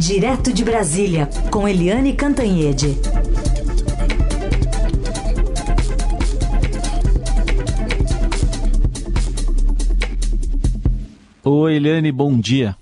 Direto de Brasília, com Eliane Cantanhede. Oi, Eliane, bom dia.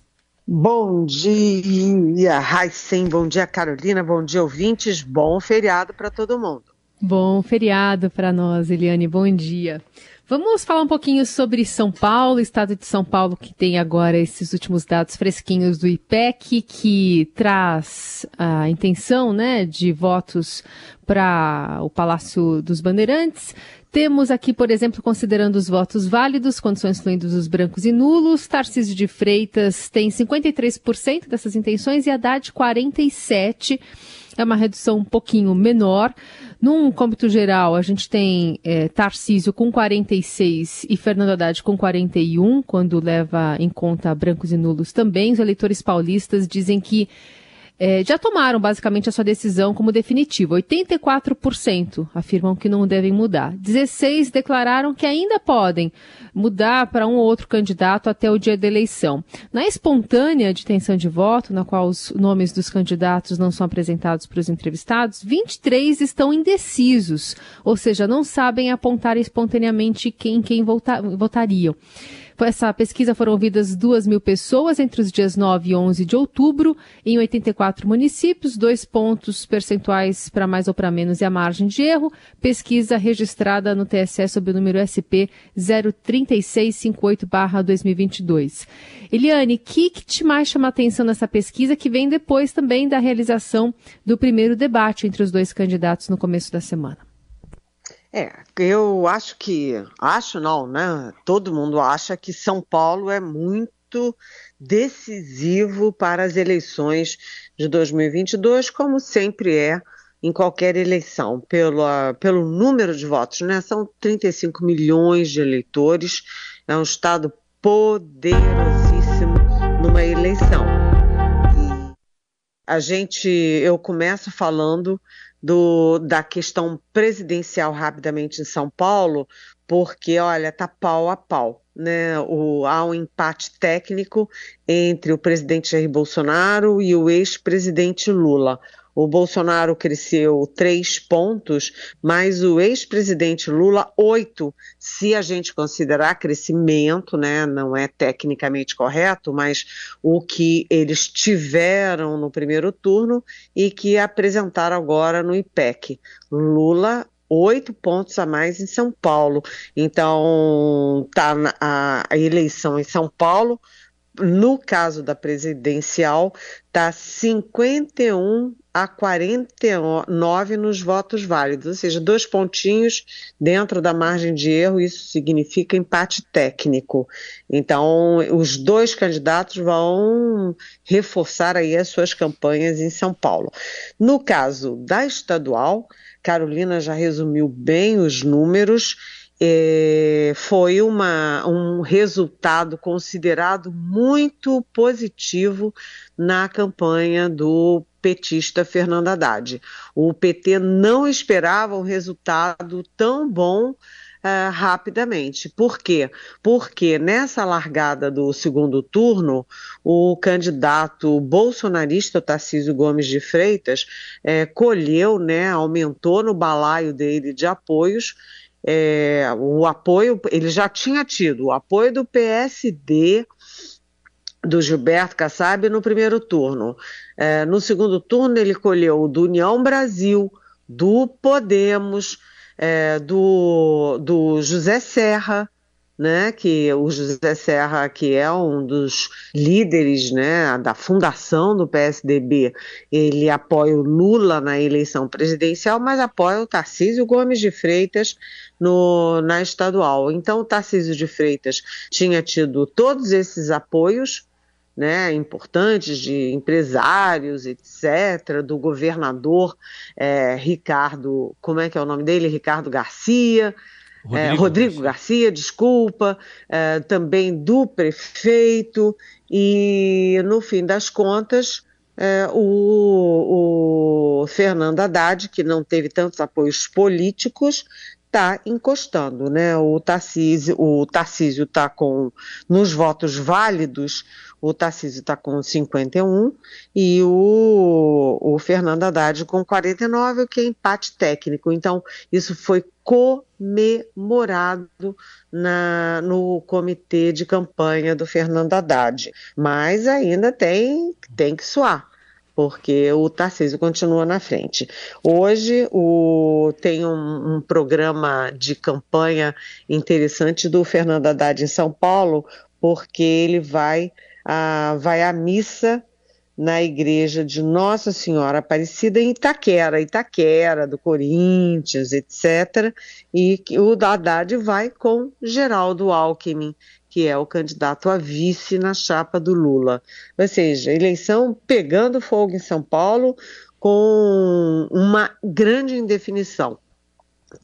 Bom dia, Raicem, bom dia, Carolina, bom dia, ouvintes, bom feriado para todo mundo. Bom feriado para nós, Eliane, bom dia. Vamos falar um pouquinho sobre São Paulo, estado de São Paulo que tem agora esses últimos dados fresquinhos do IPEC, que traz a intenção né, de votos para o Palácio dos Bandeirantes. Temos aqui, por exemplo, considerando os votos válidos, são excluídos os brancos e nulos, Tarcísio de Freitas tem 53% dessas intenções e Haddad 47%. É uma redução um pouquinho menor. Num cômputo geral, a gente tem é, Tarcísio com 46 e Fernando Haddad com 41, quando leva em conta brancos e nulos também. Os eleitores paulistas dizem que é, já tomaram basicamente a sua decisão como definitiva. 84% afirmam que não devem mudar. 16 declararam que ainda podem mudar para um ou outro candidato até o dia da eleição. Na espontânea de intenção de voto, na qual os nomes dos candidatos não são apresentados para os entrevistados, 23 estão indecisos, ou seja, não sabem apontar espontaneamente quem quem vota, votariam. Essa pesquisa foram ouvidas 2 mil pessoas entre os dias 9 e 11 de outubro, em 84 municípios, dois pontos percentuais para mais ou para menos e a margem de erro. Pesquisa registrada no TSE sob o número SP 03658-2022. Eliane, o que, que te mais chama a atenção nessa pesquisa, que vem depois também da realização do primeiro debate entre os dois candidatos no começo da semana? É, eu acho que, acho não, né? Todo mundo acha que São Paulo é muito decisivo para as eleições de 2022, como sempre é em qualquer eleição, pelo, pelo número de votos, né? São 35 milhões de eleitores, é um estado poderosíssimo numa eleição. E a gente, eu começo falando do, da questão presidencial rapidamente em São Paulo, porque, olha, tá pau a pau. Né, o, há um empate técnico entre o presidente Jair Bolsonaro e o ex-presidente Lula. O Bolsonaro cresceu três pontos, mas o ex-presidente Lula, oito, se a gente considerar crescimento, né? Não é tecnicamente correto, mas o que eles tiveram no primeiro turno e que apresentaram agora no IPEC. Lula oito pontos a mais em São Paulo. Então, tá a, a eleição em São Paulo no caso da presidencial, está 51 a 49 nos votos válidos, ou seja, dois pontinhos dentro da margem de erro, isso significa empate técnico. Então, os dois candidatos vão reforçar aí as suas campanhas em São Paulo. No caso da estadual, Carolina já resumiu bem os números é, foi uma, um resultado considerado muito positivo na campanha do petista Fernando Haddad. O PT não esperava um resultado tão bom Uh, rapidamente. Por quê? Porque nessa largada do segundo turno, o candidato bolsonarista Tarcísio Gomes de Freitas é, colheu, né, aumentou no balaio dele de apoios é, o apoio, ele já tinha tido o apoio do PSD, do Gilberto Kassab no primeiro turno. É, no segundo turno, ele colheu do União Brasil, do Podemos, é, do, do José Serra, né, que o José Serra, que é um dos líderes né, da fundação do PSDB, ele apoia o Lula na eleição presidencial, mas apoia o Tarcísio Gomes de Freitas no, na estadual. Então, o Tarcísio de Freitas tinha tido todos esses apoios né, importantes de empresários, etc., do governador é, Ricardo, como é que é o nome dele? Ricardo Garcia, Rodrigo, é, Rodrigo Garcia, desculpa, é, também do prefeito, e no fim das contas, é, o, o, Fernando Haddad, que não teve tantos apoios políticos, está encostando, né? O Tarcísio o Tarcísio está com nos votos válidos, o Tarcísio está com 51 e o, o Fernando Haddad com 49, o que é empate técnico. Então, isso foi comemorado na, no comitê de campanha do Fernando Haddad. Mas ainda tem, tem que suar porque o Tarcísio continua na frente. Hoje o, tem um, um, programa de campanha interessante do Fernando Haddad em São Paulo, porque ele vai, a, vai à missa na igreja de Nossa Senhora Aparecida em Itaquera, Itaquera, do Corinthians, etc. E o Haddad vai com Geraldo Alckmin que é o candidato a vice na chapa do Lula. Ou seja, eleição pegando fogo em São Paulo com uma grande indefinição.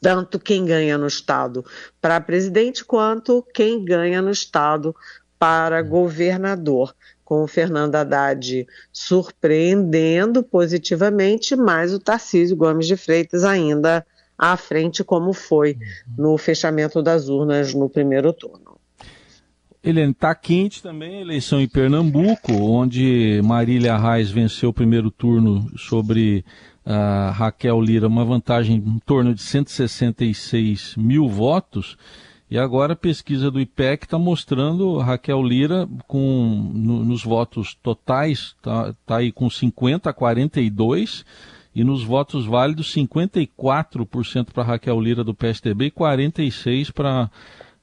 Tanto quem ganha no Estado para presidente, quanto quem ganha no Estado para governador. Com o Fernando Haddad surpreendendo positivamente, mas o Tarcísio Gomes de Freitas ainda à frente, como foi no fechamento das urnas no primeiro turno. Helene, está quente também a eleição em Pernambuco, onde Marília Reis venceu o primeiro turno sobre uh, Raquel Lira, uma vantagem em torno de 166 mil votos. E agora a pesquisa do IPEC está mostrando Raquel Lira com no, nos votos totais, está tá aí com 50 a 42, e nos votos válidos 54% para Raquel Lira do PSDB e 46% para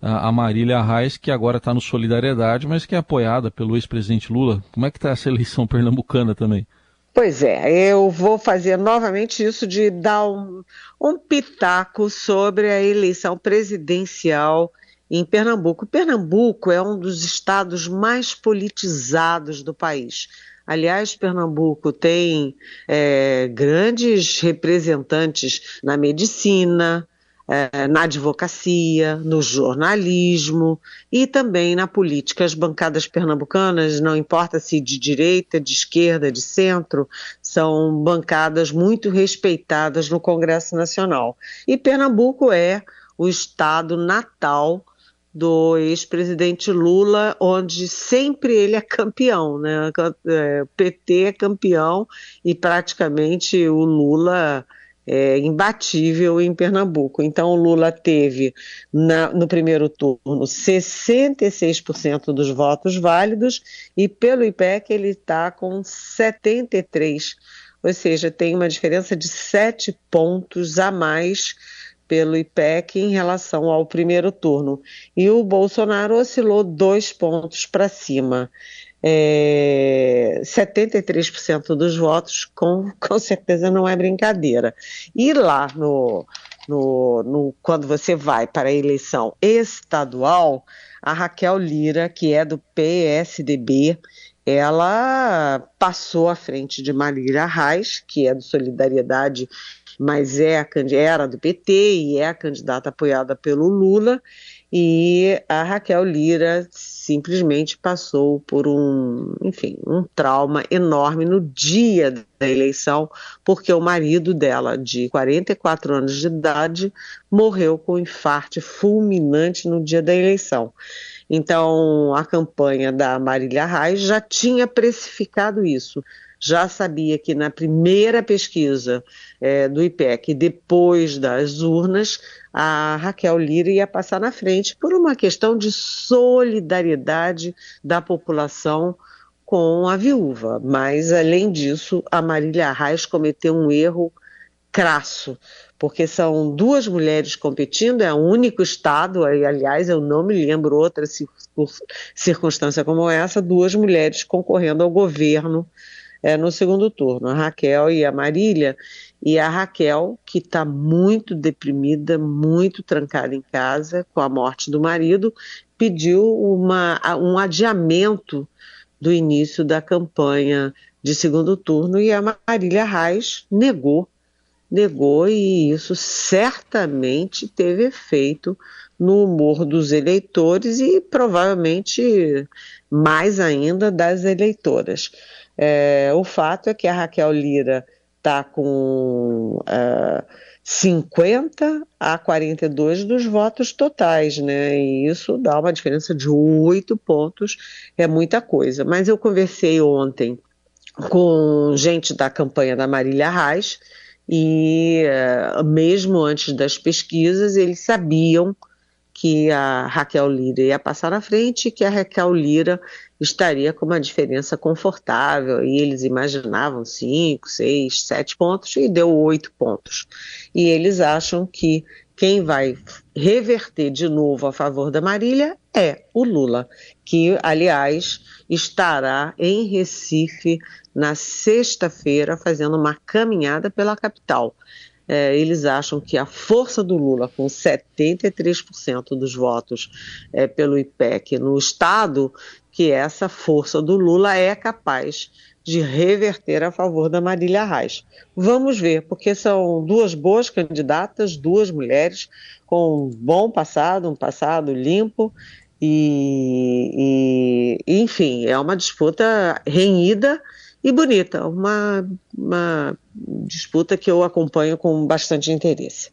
a Marília Reis, que agora está no Solidariedade, mas que é apoiada pelo ex-presidente Lula. Como é que está essa eleição pernambucana também? Pois é, eu vou fazer novamente isso de dar um, um pitaco sobre a eleição presidencial em Pernambuco. Pernambuco é um dos estados mais politizados do país. Aliás, Pernambuco tem é, grandes representantes na medicina, é, na advocacia, no jornalismo e também na política. As bancadas pernambucanas, não importa se de direita, de esquerda, de centro, são bancadas muito respeitadas no Congresso Nacional. E Pernambuco é o estado natal do ex-presidente Lula, onde sempre ele é campeão, né? O PT é campeão e praticamente o Lula é, imbatível em Pernambuco. Então, o Lula teve na, no primeiro turno 66% dos votos válidos e pelo IPEC ele está com 73%, ou seja, tem uma diferença de 7 pontos a mais pelo IPEC em relação ao primeiro turno. E o Bolsonaro oscilou dois pontos para cima é, 73% dos votos, com, com certeza não é brincadeira. E lá no, no, no, quando você vai para a eleição estadual, a Raquel Lira, que é do PSDB, ela passou à frente de Marília Reis, que é do Solidariedade, mas é a, era do PT e é a candidata apoiada pelo Lula, e a Raquel Lira simplesmente passou por um, enfim, um trauma enorme no dia da eleição, porque o marido dela, de 44 anos de idade, morreu com um infarto fulminante no dia da eleição. Então, a campanha da Marília Reis já tinha precificado isso já sabia que na primeira pesquisa é, do IPEC, depois das urnas, a Raquel Lira ia passar na frente por uma questão de solidariedade da população com a viúva. Mas, além disso, a Marília Arraes cometeu um erro crasso, porque são duas mulheres competindo, é o único estado, aliás, eu não me lembro outra circunstância como essa, duas mulheres concorrendo ao governo é, no segundo turno, a Raquel e a Marília. E a Raquel, que está muito deprimida, muito trancada em casa com a morte do marido, pediu uma, um adiamento do início da campanha de segundo turno e a Marília Reis negou, negou e isso certamente teve efeito no humor dos eleitores e provavelmente mais ainda das eleitoras. É, o fato é que a Raquel Lira está com uh, 50 a 42 dos votos totais, né? E isso dá uma diferença de oito pontos, é muita coisa. Mas eu conversei ontem com gente da campanha da Marília Reis e uh, mesmo antes das pesquisas eles sabiam que a Raquel Lira ia passar na frente e que a Raquel Lira estaria com uma diferença confortável, e eles imaginavam cinco, seis, sete pontos, e deu oito pontos. E eles acham que quem vai reverter de novo a favor da Marília é o Lula, que, aliás, estará em Recife na sexta-feira fazendo uma caminhada pela capital é, eles acham que a força do Lula, com 73% dos votos é, pelo IPEC no Estado, que essa força do Lula é capaz de reverter a favor da Marília Reis. Vamos ver, porque são duas boas candidatas, duas mulheres com um bom passado, um passado limpo, e, e enfim, é uma disputa renhida e bonita, uma, uma disputa que eu acompanho com bastante interesse.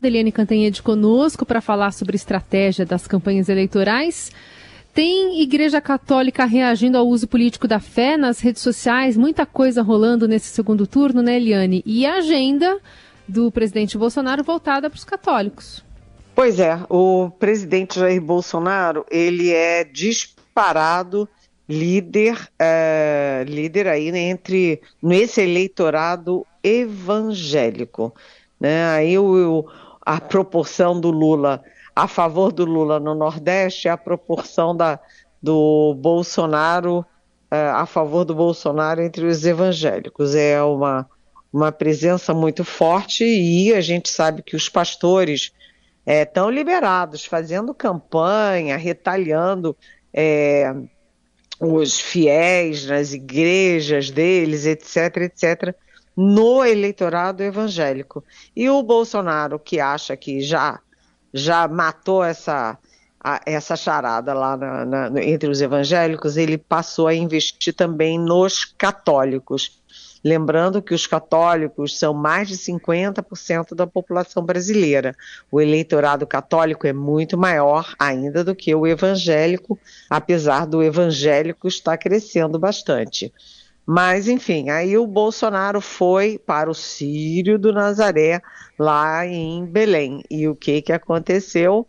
Deliane Cantanhede conosco para falar sobre estratégia das campanhas eleitorais. Tem Igreja Católica reagindo ao uso político da fé nas redes sociais, muita coisa rolando nesse segundo turno, né, Eliane? E a agenda do presidente Bolsonaro voltada para os católicos. Pois é, o presidente Jair Bolsonaro, ele é disparado líder, é, líder aí né, entre nesse eleitorado evangélico, né? Aí o, a proporção do Lula a favor do Lula no Nordeste é a proporção da, do Bolsonaro é, a favor do Bolsonaro entre os evangélicos. É uma, uma presença muito forte e a gente sabe que os pastores estão é, liberados, fazendo campanha, retalhando é, os fiéis nas igrejas deles, etc, etc, no eleitorado evangélico. E o Bolsonaro, que acha que já, já matou essa, a, essa charada lá na, na, entre os evangélicos, ele passou a investir também nos católicos. Lembrando que os católicos são mais de 50% da população brasileira. O eleitorado católico é muito maior ainda do que o evangélico, apesar do evangélico estar crescendo bastante. Mas, enfim, aí o Bolsonaro foi para o Sírio do Nazaré, lá em Belém. E o que, que aconteceu?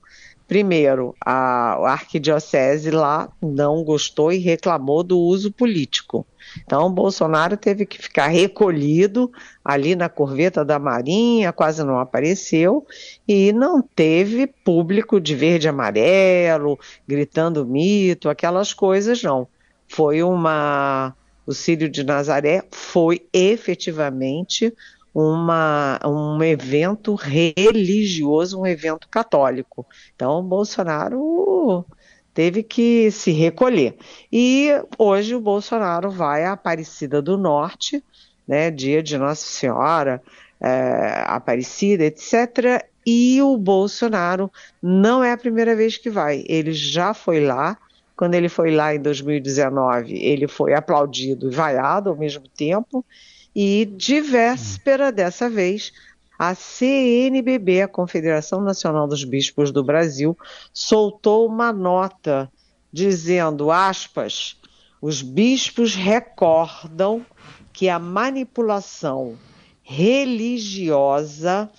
Primeiro, a, arquidiocese lá não gostou e reclamou do uso político. Então, Bolsonaro teve que ficar recolhido ali na corveta da Marinha, quase não apareceu, e não teve público de verde e amarelo, gritando mito, aquelas coisas, não. Foi uma. O Círio de Nazaré foi efetivamente uma, um evento religioso, um evento católico. Então, Bolsonaro teve que se recolher. E hoje o Bolsonaro vai à Aparecida do Norte, né, dia de Nossa Senhora, é, Aparecida, etc. E o Bolsonaro não é a primeira vez que vai, ele já foi lá. Quando ele foi lá em 2019, ele foi aplaudido e vaiado ao mesmo tempo. E de véspera dessa vez, a CNBB, a Confederação Nacional dos Bispos do Brasil, soltou uma nota dizendo, aspas, os bispos recordam que a manipulação religiosa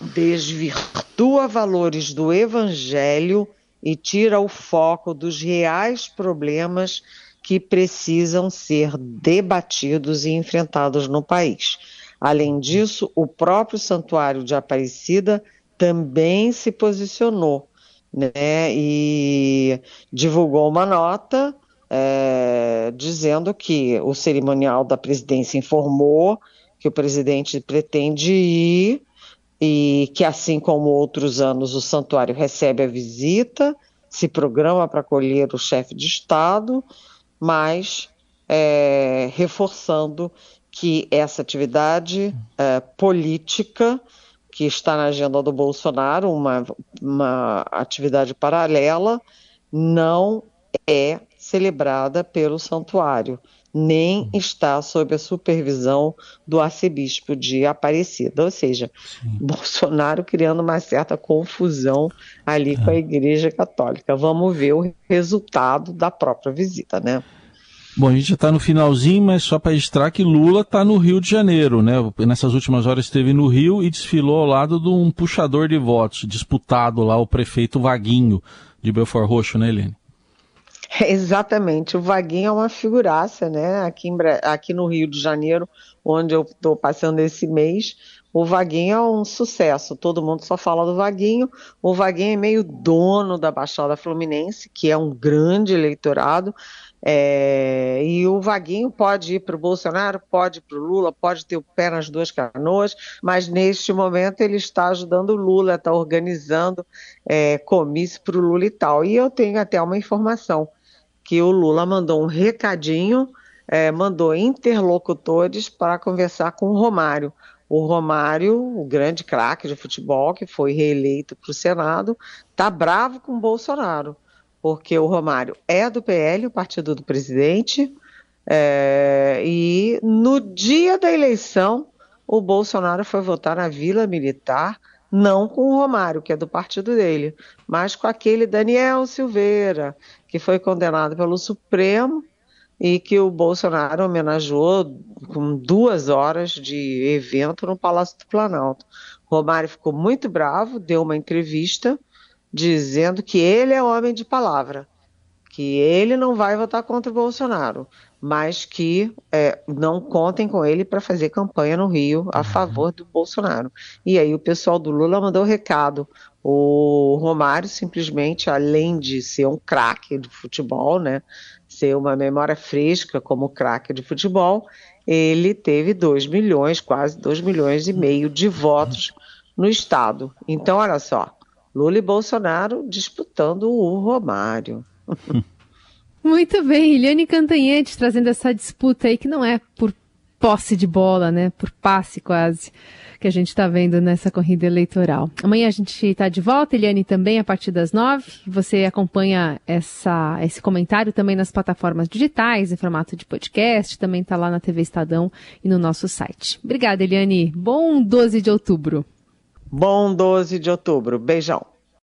desvirtua valores do evangelho e tira o foco dos reais problemas que precisam ser debatidos e enfrentados no país. Além disso, o próprio Santuário de Aparecida também se posicionou né, e divulgou uma nota é, dizendo que o cerimonial da presidência informou que o presidente pretende ir e que, assim como outros anos, o santuário recebe a visita, se programa para acolher o chefe de Estado, mas é, reforçando que essa atividade é, política que está na agenda do Bolsonaro, uma, uma atividade paralela, não é celebrada pelo santuário, nem está sob a supervisão do arcebispo de Aparecida. Ou seja, Sim. Bolsonaro criando uma certa confusão ali é. com a Igreja Católica. Vamos ver o resultado da própria visita, né? Bom, a gente já está no finalzinho, mas só para registrar que Lula está no Rio de Janeiro, né? Nessas últimas horas esteve no Rio e desfilou ao lado de um puxador de votos, disputado lá, o prefeito Vaguinho, de Belfort Roxo, né, Helene? Exatamente, o Vaguinho é uma figuraça, né? Aqui, em, aqui no Rio de Janeiro, onde eu estou passando esse mês, o Vaguinho é um sucesso, todo mundo só fala do Vaguinho. O Vaguinho é meio dono da Baixada Fluminense, que é um grande eleitorado, é, e o Vaguinho pode ir para o Bolsonaro, pode ir para o Lula, pode ter o pé nas duas canoas, mas neste momento ele está ajudando o Lula, está organizando é, comício para o Lula e tal. E eu tenho até uma informação que o Lula mandou um recadinho, é, mandou interlocutores para conversar com o Romário. O Romário, o grande craque de futebol, que foi reeleito para o Senado, está bravo com o Bolsonaro porque o Romário é do PL, o partido do presidente, é, e no dia da eleição o Bolsonaro foi votar na Vila Militar, não com o Romário, que é do partido dele, mas com aquele Daniel Silveira, que foi condenado pelo Supremo e que o Bolsonaro homenageou com duas horas de evento no Palácio do Planalto. Romário ficou muito bravo, deu uma entrevista dizendo que ele é homem de palavra, que ele não vai votar contra o Bolsonaro, mas que é, não contem com ele para fazer campanha no Rio a uhum. favor do Bolsonaro. E aí o pessoal do Lula mandou o recado. O Romário simplesmente, além de ser um craque de futebol, né, ser uma memória fresca como craque de futebol, ele teve 2 milhões, quase 2 milhões e meio de votos no estado. Então, olha só, Lula e Bolsonaro disputando o Romário. Muito bem, Eliane Cantanhete trazendo essa disputa aí que não é por posse de bola, né? Por passe quase, que a gente está vendo nessa corrida eleitoral. Amanhã a gente está de volta, Eliane também, a partir das nove. Você acompanha essa, esse comentário também nas plataformas digitais, em formato de podcast, também está lá na TV Estadão e no nosso site. Obrigada, Eliane. Bom 12 de outubro. Bom 12 de outubro. Beijão.